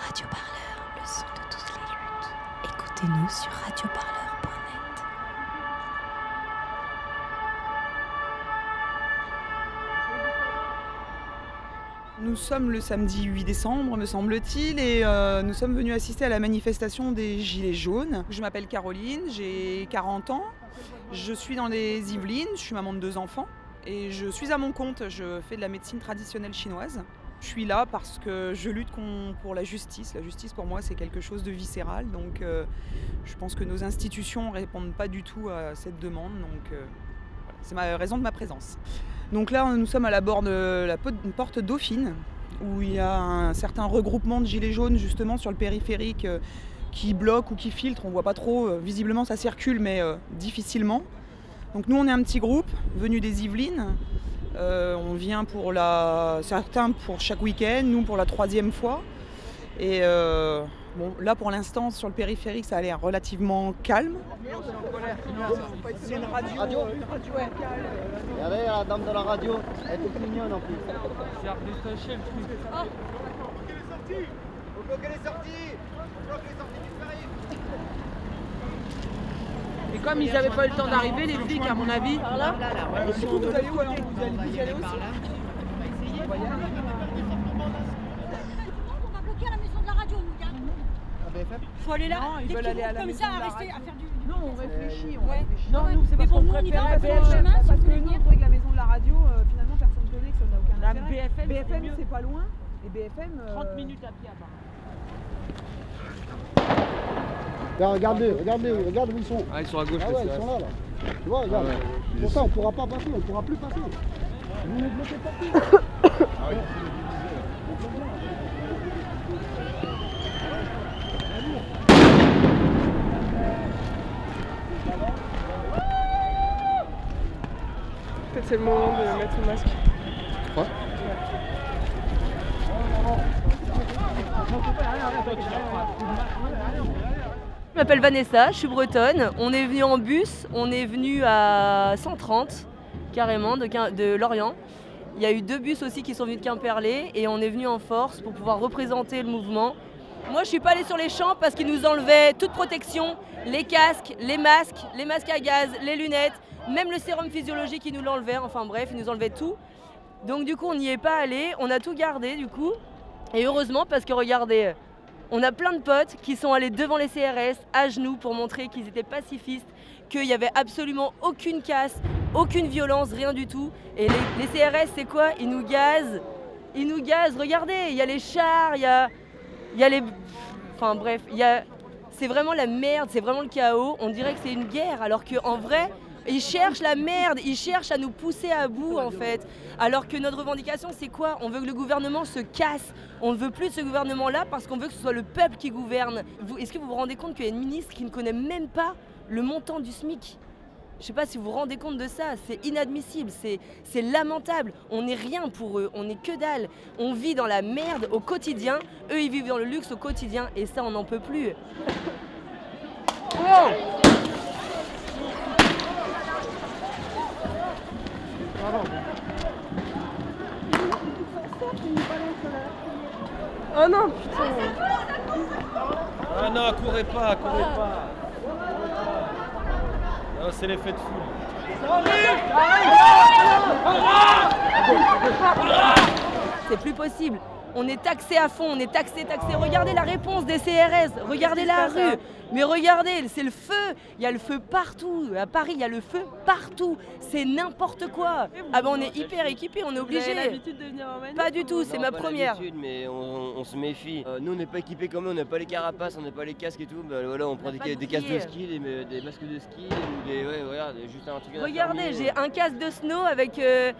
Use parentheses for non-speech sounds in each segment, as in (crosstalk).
Radio Parleur, le son de toutes les luttes. Écoutez-nous sur radioparleur.net. Nous sommes le samedi 8 décembre, me semble-t-il, et euh, nous sommes venus assister à la manifestation des Gilets jaunes. Je m'appelle Caroline, j'ai 40 ans, je suis dans les Yvelines, je suis maman de deux enfants, et je suis à mon compte, je fais de la médecine traditionnelle chinoise. Je suis là parce que je lutte pour la justice. La justice pour moi c'est quelque chose de viscéral, donc euh, je pense que nos institutions ne répondent pas du tout à cette demande, donc euh, c'est ma raison de ma présence. Donc là, nous sommes à la bord de la po- porte Dauphine, où il y a un certain regroupement de gilets jaunes justement sur le périphérique euh, qui bloque ou qui filtre. On voit pas trop. Visiblement, ça circule, mais difficilement. Donc nous, on est un petit groupe venu des Yvelines. Euh, on vient pour la, certains pour chaque week-end, nous pour la troisième fois. Et euh, bon, là, pour l'instant, sur le périphérique, ça a l'air relativement calme. C'est une radio, une radio. Regardez la dame de la radio, elle est toute mignonne en plus. Faut qu'elle est sortie Faut qu'elle est sortie du périph' Et comme ils n'avaient pas eu le temps d'arriver, les flics, à mon avis, Du coup, vous allez où alors Vous allez, vous y allez aussi On va bloquer à la maison de la radio, nous, gars. Faut aller là. Non, ils Dès veulent qu'ils aller à vont la comme ça, à rester, à faire du. non, on réfléchit. On Ouais. réfléchit. Non, nous, c'est parce bon, qu'on préférait parce que BFM, parce nous, la maison de la radio, euh, finalement, personne ne connaît, que ça n'a aucun La intérêt. BFM, c'est BFM, mieux. c'est pas loin. Et BFM. euh, 30 minutes à pied à part. Regarde, regardez, regardez, regarde où ils sont. Ah, ils sont à gauche, Ah ouais, ils sont là, là. Tu vois, regarde. Ah ouais. Pour ça, on pourra pas passer, on pourra plus passer. Vous nous bloquez partout. (coughs) Peut-être c'est le moment de mettre le masque. Tu crois Je m'appelle Vanessa, je suis bretonne. On est venu en bus, on est venu à 130 carrément de, Lorient. Il y a eu deux bus aussi qui sont venus de Quimperlé et on est venu en force pour pouvoir représenter le mouvement. Moi je suis pas allée sur les champs parce qu'ils nous enlevaient toute protection, les casques, les masques, les masques à gaz, les lunettes, même le sérum physiologique ils nous l'enlevaient, enfin bref, ils nous enlevaient tout. Donc du coup on n'y est pas allé, on a tout gardé du coup. Et heureusement parce que regardez, on a plein de potes qui sont allés devant les CRS à genoux pour montrer qu'ils étaient pacifistes, qu'il n'y avait absolument aucune casse, aucune violence, rien du tout. Et les, CRS, c'est quoi? Ils nous gazent. Ils nous gazent. Regardez, il y a les chars, il y a, y a les... Enfin bref, il y a... c'est vraiment la merde, c'est vraiment le chaos. On dirait que c'est une guerre, alors qu'en vrai, ils cherchent la merde, ils cherchent à nous pousser à bout en fait. Alors que notre revendication, c'est quoi? On veut que le gouvernement se casse. On ne veut plus de ce gouvernement-là parce qu'on veut que ce soit le peuple qui gouverne. Est-ce que vous vous rendez compte qu'il y a une ministre qui ne connaît même pas le montant du SMIC? Je ne sais pas si vous vous rendez compte de ça, c'est inadmissible, c'est c'est lamentable. On n'est rien pour eux, on n'est que dalle. On vit dans la merde au quotidien, eux ils vivent dans le luxe au quotidien et ça on n'en peut plus. Oh non, putain. Ah non, courez pas, courez pas. Non, c'est l'effet de foule. C'est plus possible. On est taxé à fond, on est taxé, taxé. Regardez la réponse des CRS, regardez la rue. Mais regardez, c'est le feu. Il y a le feu partout. À Paris, il y a le feu partout. C'est n'importe quoi. Ah ben on est hyper équipés, on est obligé. l'habitude de venir en Pas du tout, c'est ma pas première. l'habitude, mais on, on se méfie. Euh, nous, on n'est pas équipés comme eux, on n'a pas les carapaces, on n'a pas les casques et tout. Bah, voilà, on prend des, casques de ski, des, des masques de ski, ou des. Ouais, voilà, des- juste un truc à Regardez, j'ai un casque de snow avec euh,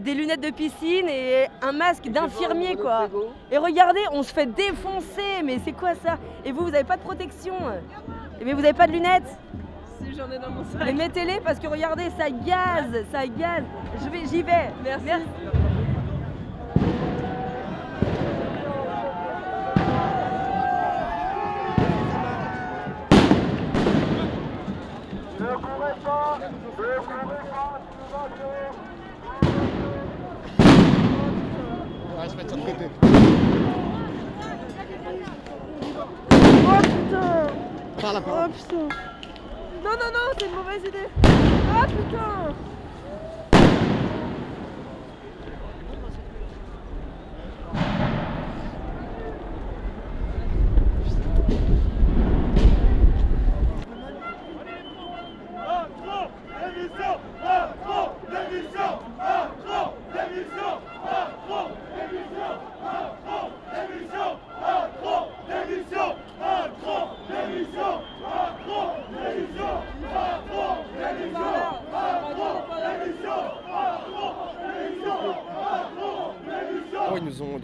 des lunettes de piscine et un masque d'infirmier quoi. Et regardez, on se fait défoncer, mais c'est quoi ça? Et vous, vous n'avez pas de protection? Et mais vous n'avez pas de lunettes? Si j'en ai dans mon sac. Mais mettez-les parce que regardez, ça gaze, ça gaze. Je vais, j'y vais. Merci. La Oh putain. Non, non, non, c'est une mauvaise idée. Ah putain.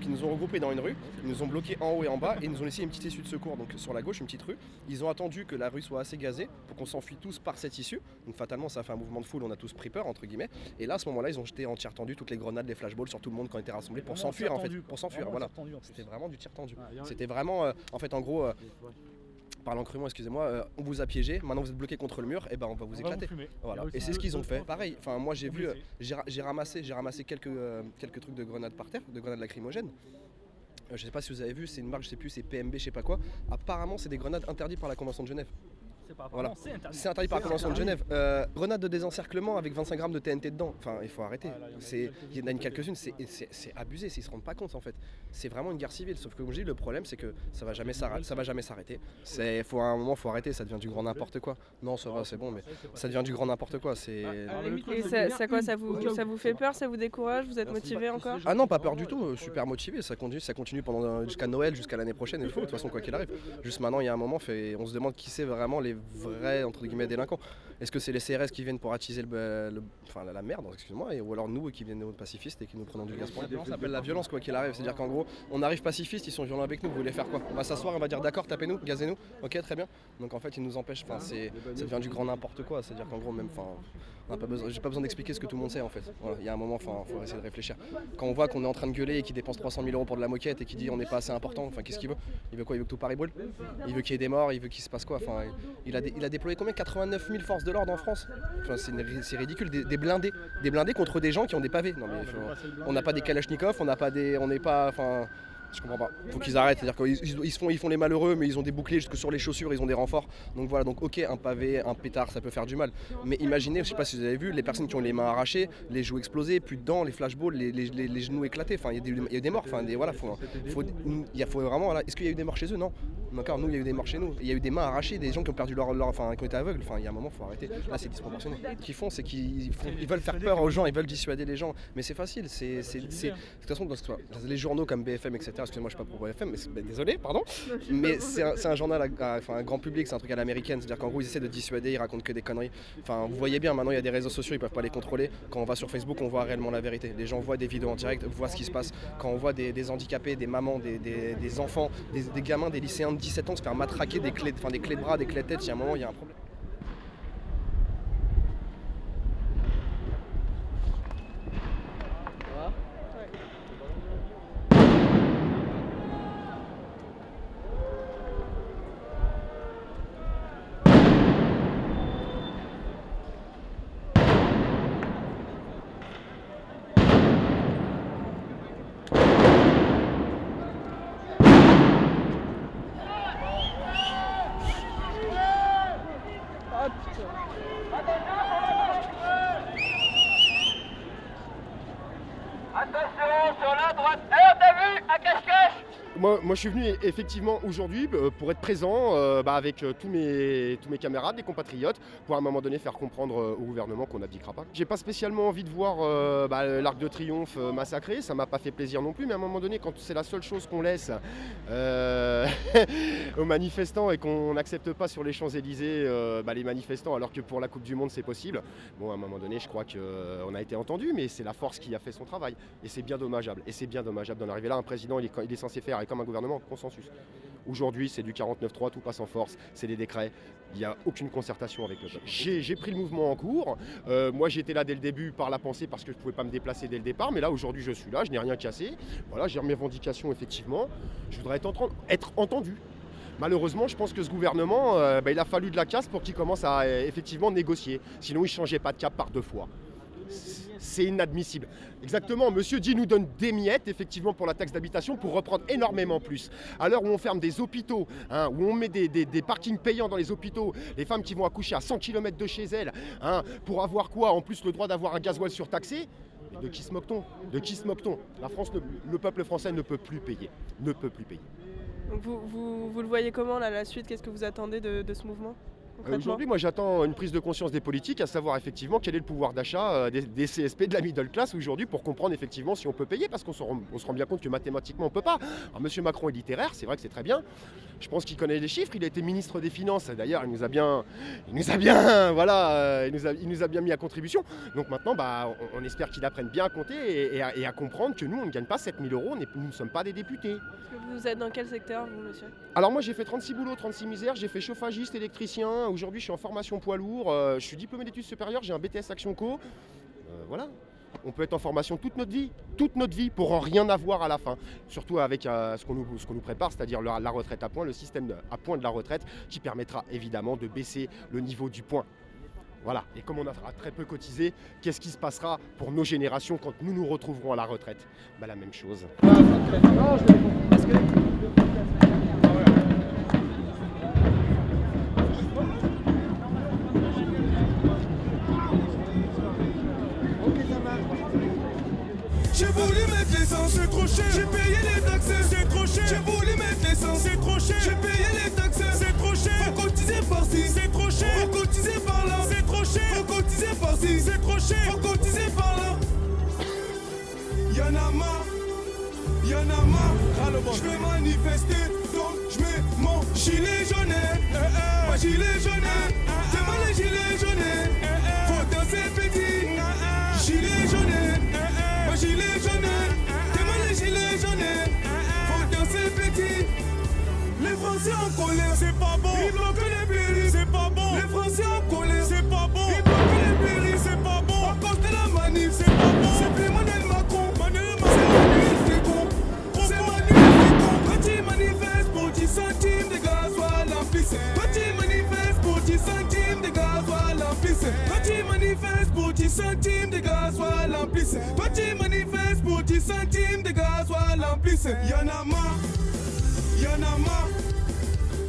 Donc ils nous ont regroupés dans une rue, ils nous ont bloqués en haut et en bas et ils nous ont laissé une petite issue de secours donc sur la gauche, une petite rue. Ils ont attendu que la rue soit assez gazée pour qu'on s'enfuit tous par cette issue. Donc fatalement ça a fait un mouvement de foule, on a tous pris peur entre guillemets. Et là à ce moment-là ils ont jeté en tir tendu toutes les grenades, les flashballs sur tout le monde quand on était rassemblés pour s'enfuir en fait, pour s'enfuir. Voilà. C'était vraiment du tir tendu. C'était vraiment, euh, en fait en gros, euh, parlant crûment, excusez-moi, euh, on vous a piégé, maintenant vous êtes bloqué contre le mur, et ben on va vous éclater. Voilà. Et c'est ce qu'ils ont fait. Pareil, enfin moi j'ai vu, euh, j'ai ramassé, j'ai ramassé quelques, euh, quelques trucs de grenades par terre, de grenades lacrymogènes. Euh, je sais pas si vous avez vu, c'est une marque, je sais plus, c'est PMB, je sais pas quoi. Apparemment, c'est des grenades interdites par la Convention de Genève. Voilà. C'est interdit par la Convention de Genève. Euh, grenade de désencerclement avec 25 grammes de TNT dedans. Enfin, il faut arrêter. C'est, il y en a une quelques-unes, c'est, c'est- c'est abusé. Ils se rendent pas compte en fait. C'est vraiment une guerre civile. Sauf que comme je dis, le problème c'est que ça va jamais s'arrêter. Ça va jamais s'arrêter. C'est, faut à un moment, faut arrêter. Ça devient du grand n'importe quoi. Non, ça va, c'est bon, mais ça devient du grand n'importe quoi. C'est. Et ça, ça quoi ça vous, ça vous fait peur, ça vous décourage, vous êtes motivé encore Ah non, pas peur du tout, euh, super motivé, ça continue, ça continue pendant euh, jusqu'à Noël, jusqu'à l'année prochaine, il faut, de toute façon quoi qu'il arrive. Juste maintenant, il y a un moment, fait, on se demande qui c'est vraiment les vrais entre guillemets délinquants. Est-ce que c'est les CRS qui viennent pour attiser le, le- enfin, la, la merde, excuse-moi, ou alors nous qui viennent pacifistes et qui nous prenons du gaz pour la Ça s'appelle la violence quoi qu'il arrive, c'est-à-dire qu'en gros, on arrive pacifiste, ils sont violents avec nous, vous voulez faire quoi? On va s'asseoir, on va dire d'accord, tapez-nous, gazez-nous, ok très bien. Donc en fait, ils nous empêchent, enfin c'est, ça devient du grand n'importe quoi, c'est-à-dire qu'en gros même, enfin, on n'a pas besoin, j'ai pas besoin d'expliquer ce que tout le monde sait en fait. Voilà, il y a un moment, enfin, faut essayer de réfléchir. Quand on voit qu'on est en train de gueuler et qu'il dépense 300 000 euros pour de la moquette et qu'il dit on n'est pas assez important, enfin qu'est-ce qu'il veut? Il veut quoi? Il veut que tout Paris brûle? Il veut qu'il y ait des morts, il veut qu'il se passe quoi? Enfin, il a, dé- il a déployé combien? 89 000 forces de l'ordre en France? Enfin, c'est, ridicule, des, des blindés, des blindés contre des gens qui ont des pavés. Non mais faut- on n'a pas des Kalachnikov, on n'a pas des, on n'est pas, enfin. Je comprends pas. Faut qu'ils arrêtent. C'est-à-dire qu'ils ils- font, ils font les malheureux, mais ils ont des boucliers jusque sur les chaussures, ils ont des renforts. Donc voilà, donc ok, un pavé, un pétard, ça peut faire du mal. Mais imaginez, je sais pas si vous avez vu, les personnes qui ont les mains arrachées, les joues explosées, plus de dents, les flashballs, les, les- genoux éclatés. Enfin, il y, a a des morts. Enfin, voilà, y a- vraiment. Est-ce qu'il y a eu des morts chez eux? Non. D'accord, nous, il y a eu des morts chez nous. Il y a eu des mains arrachées, des gens qui ont perdu leur, enfin, qui ont été aveugles. Enfin, il y a un moment, faut arrêter. Là, c'est disproportionné. Ce qu'ils font, c'est qu'ils ils veulent faire peur aux gens, ils veulent dissuader les gens. Mais c'est facile. De toute façon, les journaux comme BFM, etc. Excusez-moi, je suis pas pour BFM, mais ben, désolé, pardon. Mais c'est un, journal, à, à- enfin, un grand public, c'est un truc à l'américaine. C'est-à-dire qu'en gros, ils essaient de dissuader, ils racontent que des conneries. Enfin, vous voyez bien, maintenant, il y a des réseaux sociaux, ils peuvent pas les contrôler. Quand on va sur Facebook, on voit réellement la vérité. Les gens voient des vidéos en direct, voient ce qui se passe. Quand on voit des, des handicapés, des mamans, des, des- des enfants, des, gamins, des lycéens de 17 ans se faire matraquer des clés, enfin, des clés de bras, des clés de tête, il y a un moment, il y a un problème. Moi, je suis venu effectivement aujourd'hui euh, pour être présent euh, bah, avec euh, tous, mes, tous mes camarades, des compatriotes, pour à un moment donné faire comprendre au gouvernement qu'on n'abdiquera pas. J'ai pas spécialement envie de voir bah, l'Arc de Triomphe massacré, ça m'a pas fait plaisir non plus, mais à un moment donné, quand c'est la seule chose qu'on laisse (laughs) aux manifestants et qu'on n'accepte pas sur les Champs-Élysées bah, les manifestants, alors que pour la Coupe du Monde c'est possible, bon, à un moment donné, je crois qu'on a été entendu, mais c'est la force qui a fait son travail. Et c'est bien dommageable. Et c'est bien dommageable d'en arriver là. Un président, il est, il est censé faire, et comme un gouvernement, consensus. Aujourd'hui, c'est du 49-3, tout passe en force, c'est des décrets. Il n'y a aucune concertation avec le peuple. J'ai pris le mouvement en cours. Euh, moi, j'étais là dès le début par la pensée parce que je ne pouvais pas me déplacer dès le départ. Mais là, aujourd'hui, je suis là, je n'ai rien cassé. Voilà, j'ai mes revendications, effectivement. Je voudrais être entendu. Malheureusement, je pense que ce gouvernement, euh, bah, il a fallu de la casse pour qu'il commence à euh, effectivement négocier. Sinon, il ne changeait pas de cap par deux fois. C'est inadmissible. Exactement, monsieur dit nous donne des miettes, effectivement, pour la taxe d'habitation, pour reprendre énormément plus. À l'heure où on ferme des hôpitaux, hein, où on met des, des- parkings payants dans les hôpitaux, les femmes qui vont accoucher à 100 km de chez elles, hein, pour avoir quoi En plus, le droit d'avoir un gasoil surtaxé? De qui se moque-t-on? De qui se moque-t-on? La France, le peuple français ne peut plus payer. Ne peut plus payer. Vous, le voyez comment là, la suite? Qu'est-ce que vous attendez de, ce mouvement? Aujourd'hui, moi j'attends une prise de conscience des politiques, à savoir effectivement quel est le pouvoir d'achat euh, des, des CSP de la middle class aujourd'hui pour comprendre effectivement si on peut payer, parce qu'on se rend, on se rend bien compte que mathématiquement on peut pas. Alors Monsieur Macron est littéraire, c'est vrai que c'est très bien. Je pense qu'il connaît les chiffres, il a été ministre des Finances, d'ailleurs il nous a bien, il nous a bien, (laughs) voilà, euh, il, nous a, il nous a bien mis à contribution. Donc maintenant, bah, on, on espère qu'il apprenne bien à compter et, et à, et à comprendre que nous on ne gagne pas 7000 euros, nous ne sommes pas des députés. Vous êtes dans quel secteur, vous, monsieur? Alors moi j'ai fait 36 boulots, 36 misères, j'ai fait chauffagiste, électricien, aujourd'hui je suis en formation poids lourd, euh, je suis diplômé d'études supérieures, j'ai un BTS Action Co. Euh, voilà. On peut être en formation toute notre vie, toute notre vie pour en rien avoir à la fin. Surtout avec euh, ce qu'on nous, nous prépare, c'est-à-dire la, retraite à point, le système à point de la retraite qui permettra évidemment de baisser le niveau du point. Voilà. Et comme on aura très peu cotisé, qu'est-ce qui se passera pour nos générations quand nous nous retrouverons à la retraite? Bah, La même chose. Mettre l'essence, c'est trop cher. J'ai payé les taxes, c'est trop cher. J'ai voulu mettre l'essence, c'est trop cher. J'ai payé les taxes, c'est trop cher. Faut cotiser par-ci, c'est trop cher. Faut cotiser par-là, c'est trop cher. Faut cotiser par-ci, c'est trop cher. Faut cotiser par-là. Y'en a marre, y'en a marre. Je vais manifester, donc je mets mon gilet jaune. Mon gilet jaune. Quand tu manifestes pour 10 centimes de gasoil en pisse. Y'en a marre. Y'en a marre,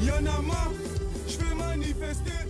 y'en a marre, je vais manifester.